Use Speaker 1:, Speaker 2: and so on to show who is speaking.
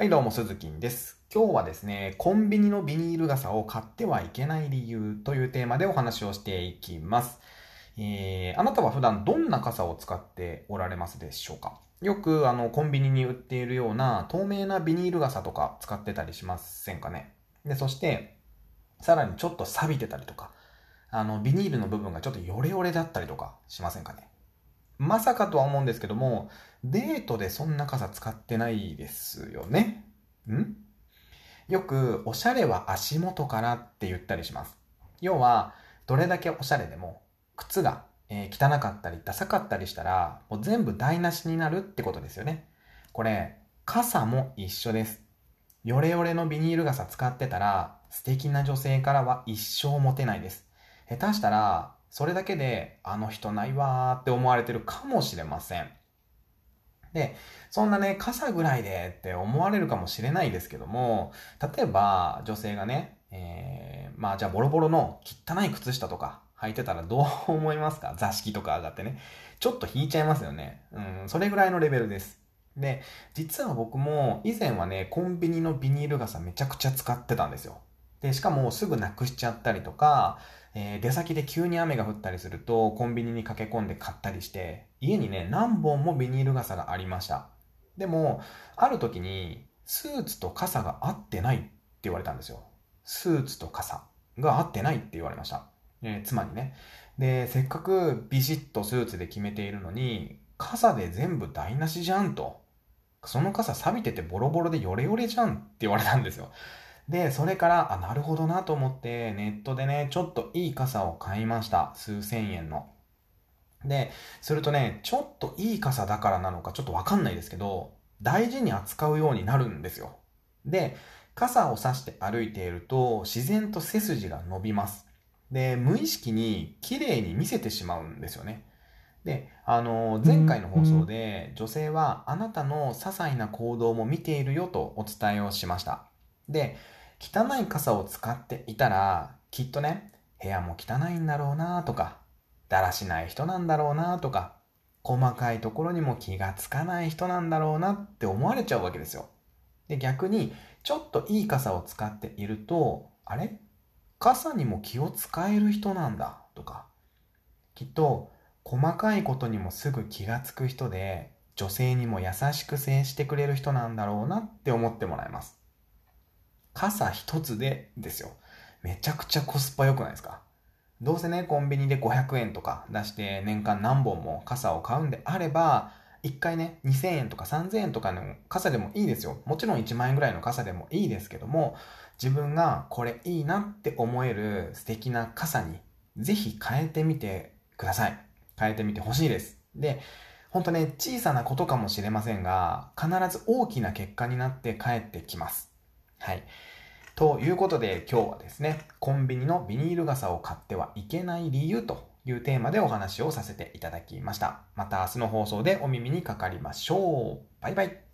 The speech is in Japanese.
Speaker 1: はい、どうも、鈴木です。今日はですね、コンビニのビニール傘を買ってはいけない理由というテーマでお話をしていきます。えー、あなたは普段どんな傘を使っておられますでしょうか？よくあのコンビニに売っているような透明なビニール傘とか使ってたりしませんかね？で、そして、さらにちょっと錆びてたりとか、あの、ビニールの部分がちょっとヨレヨレだったりとかしませんかね？まさかとは思うんですけども、デートでそんな傘使ってないですよね。ん？よく、おしゃれは足元からって言ったりします。要は、どれだけおしゃれでも、靴が、えー、汚かったりダサかったりしたら、もう全部台無しになるってことですよね。これ、傘も一緒です。ヨレヨレのビニール傘使ってたら、素敵な女性からは一生モテないです。下手したら、それだけで、あの人ないわーって思われてるかもしれません。で、そんなね、傘ぐらいでって思われるかもしれないですけども、例えば女性がね、えー、まあじゃあボロボロの汚い靴下とか履いてたらどう思いますか？座敷とか上がってね。ちょっと引いちゃいますよね。うん、それぐらいのレベルです。で、実は僕も以前はね、コンビニのビニール傘めちゃくちゃ使ってたんですよ。で、しかもすぐなくしちゃったりとか、えー、出先で急に雨が降ったりすると、コンビニに駆け込んで買ったりして、家にね、何本もビニール傘がありました。でも、ある時に、スーツと傘が合ってないって言われたんですよ。スーツと傘が合ってないって言われました。えー、つまりね。で、せっかくビシッとスーツで決めているのに、傘で全部台無しじゃんと。その傘錆びててボロボロでヨレヨレじゃんって言われたんですよ。で、それから、あ、なるほどなと思って、ネットでね、ちょっといい傘を買いました。数千円の。で、するとね、ちょっといい傘だからなのかちょっとわかんないですけど、大事に扱うようになるんですよ。で、傘を差して歩いていると、自然と背筋が伸びます。で、無意識に綺麗に見せてしまうんですよね。で、あの、前回の放送で、女性はあなたの些細な行動も見ているよとお伝えをしました。で、汚い傘を使っていたら、きっとね、部屋も汚いんだろうなとか、だらしない人なんだろうなとか、細かいところにも気がつかない人なんだろうなって思われちゃうわけですよ。で、逆に、ちょっといい傘を使っていると、あれ？傘にも気を使える人なんだとか、きっと、細かいことにもすぐ気がつく人で、女性にも優しく接してくれる人なんだろうなって思ってもらえます。傘一つでですよ。めちゃくちゃコスパ良くないですか？どうせね、コンビニで500円とか出して年間何本も傘を買うんであれば、一回ね、2000円とか3000円とかの傘でもいいですよ。もちろん1万円ぐらいの傘でもいいですけども、自分がこれいいなって思える素敵な傘にぜひ変えてみてください。変えてみてほしいです。で、ほんとね、小さなことかもしれませんが、必ず大きな結果になって帰ってきます。はい。ということで今日はですね、コンビニのビニール傘を買ってはいけない理由というテーマでお話をさせていただきました。また明日の放送でお耳にかかりましょう。バイバイ。